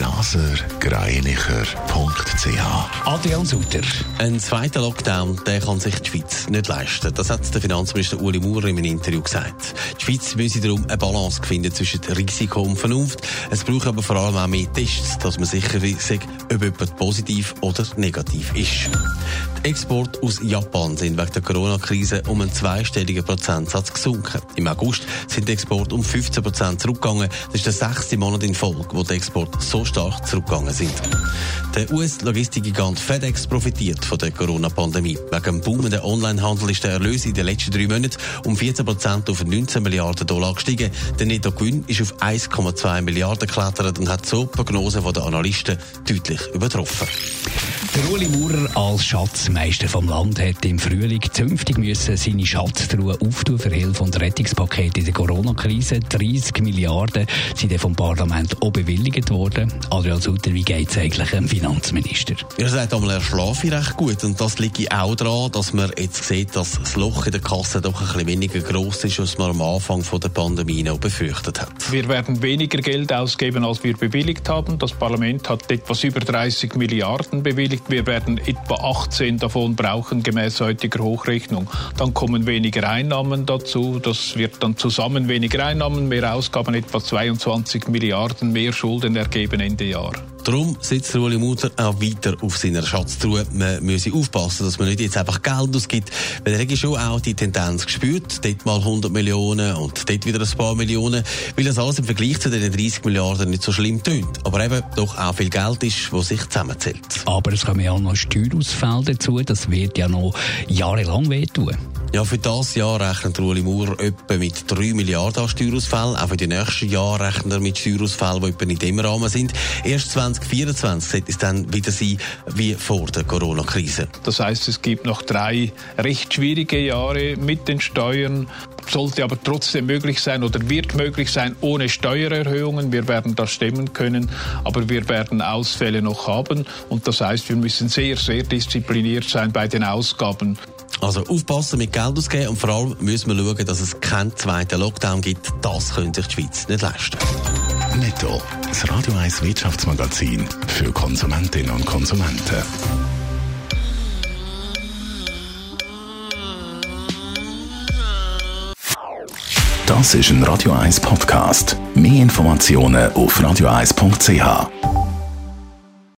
blasergreinicher.ch Adrian Sutter. Ein zweiter Lockdown, der kann sich die Schweiz nicht leisten. Das hat der Finanzminister Uli Maurer in einem Interview gesagt. Die Schweiz müsse darum eine Balance finden zwischen Risiko und Vernunft. Es braucht aber vor allem auch mehr Tests, dass man sicher ist, ob jemand positiv oder negativ ist. Die Exporte aus Japan sind wegen der Corona-Krise um einen zweistelligen Prozentsatz gesunken. Im August sind die Exporte um 15 Prozent zurückgegangen. Das ist der sechste Monat in Folge, wo die Exporte so stark zurückgegangen sind. Der US-Logistikgigant FedEx profitiert von der Corona-Pandemie. Wegen dem boomenden Onlinehandel ist der Erlös in den letzten drei Monaten um 14 Prozent auf 19 Milliarden Dollar gestiegen. Der Nettogewinn ist auf 1,2 Milliarden geklettert und hat so die Prognosen der Analysten deutlich übertroffen. Der Uli Maurer als Schatzmeister vom Land hat im Frühling zünftig müssen seine Schatztruhe auftun für Hilfe und Rettungspaket in der Corona-Krise. 30 Milliarden sind vom Parlament auch bewilligt worden. Adrian Sutter, wie geht es eigentlich Finanzminister? Er sagt einmal, er schlafe recht gut und das liegt auch daran, dass man jetzt sieht, dass das Loch in der Kasse doch ein bisschen weniger gross ist, als man am Anfang von der Pandemie noch befürchtet hat. Wir werden weniger Geld ausgeben, als wir bewilligt haben. Das Parlament hat etwas über 30 Milliarden bewilligt wir werden etwa 18 davon brauchen gemäß heutiger Hochrechnung. Dann kommen weniger Einnahmen dazu. Das wird dann zusammen weniger Einnahmen, mehr Ausgaben, etwa 22 Milliarden mehr Schulden ergeben Ende Jahr. Darum sitzt Ueli Mutter auch weiter auf seiner Schatztruhe. Man müsse aufpassen, dass man nicht jetzt einfach Geld ausgibt. Weil er schon auch die Tendenz gespürt. Dort mal 100 Millionen und dort wieder ein paar Millionen. Weil das alles im Vergleich zu den 30 Milliarden nicht so schlimm tönt. Aber eben doch auch viel Geld ist, was sich zusammenzählt. Aber es kommen ja auch noch Steuerausfälle dazu. Das wird ja noch jahrelang wehtun. Ja, für das Jahr rechnet Ueli Maurer etwa mit 3 Milliarden an Steuerausfällen. Auch für die nächsten Jahre rechnet er mit Steuerausfällen, die etwa in dem Rahmen sind. Erst 2024 sollte es dann wieder sein wie vor der Corona-Krise. Das heißt, es gibt noch drei recht schwierige Jahre mit den Steuern. Sollte aber trotzdem möglich sein oder wird möglich sein ohne Steuererhöhungen. Wir werden das stemmen können, aber wir werden Ausfälle noch haben. Und das heißt, wir müssen sehr, sehr diszipliniert sein bei den Ausgaben. Also aufpassen mit Geld ausgeben und vor allem müssen wir schauen, dass es keinen zweiten Lockdown gibt. Das könnte sich die Schweiz nicht leisten. Netto, das Radio 1 Wirtschaftsmagazin für Konsumentinnen und Konsumenten. Das ist ein Radio 1 Podcast. Mehr Informationen auf radio1.ch.